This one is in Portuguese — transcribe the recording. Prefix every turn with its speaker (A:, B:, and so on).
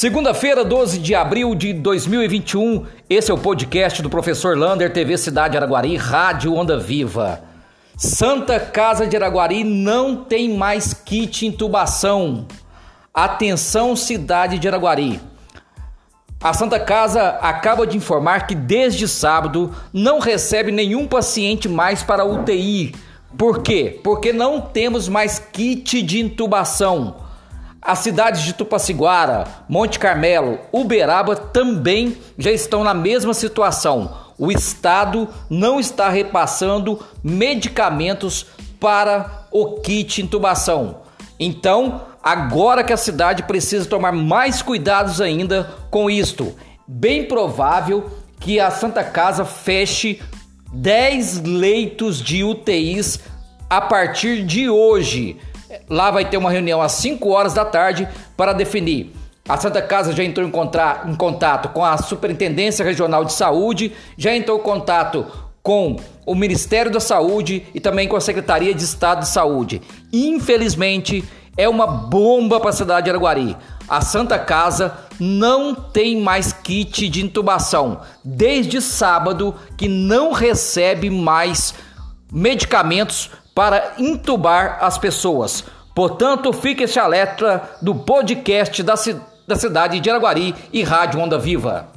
A: Segunda-feira, 12 de abril de 2021, esse é o podcast do professor Lander, TV Cidade Araguari, Rádio Onda Viva. Santa Casa de Araguari não tem mais kit intubação. Atenção, cidade de Araguari. A Santa Casa acaba de informar que desde sábado não recebe nenhum paciente mais para UTI. Por quê? Porque não temos mais kit de intubação. As cidades de Tupaciguara, Monte Carmelo, Uberaba também já estão na mesma situação. O Estado não está repassando medicamentos para o kit intubação. Então, agora que a cidade precisa tomar mais cuidados ainda com isto, bem provável que a Santa Casa feche 10 leitos de UTIs a partir de hoje. Lá vai ter uma reunião às 5 horas da tarde para definir. A Santa Casa já entrou em, em contato com a Superintendência Regional de Saúde, já entrou em contato com o Ministério da Saúde e também com a Secretaria de Estado de Saúde. Infelizmente, é uma bomba para a cidade de Araguari. A Santa Casa não tem mais kit de intubação desde sábado que não recebe mais medicamentos para intubar as pessoas. Portanto, fique este alerta do podcast da, da cidade de Araguari e Rádio Onda Viva.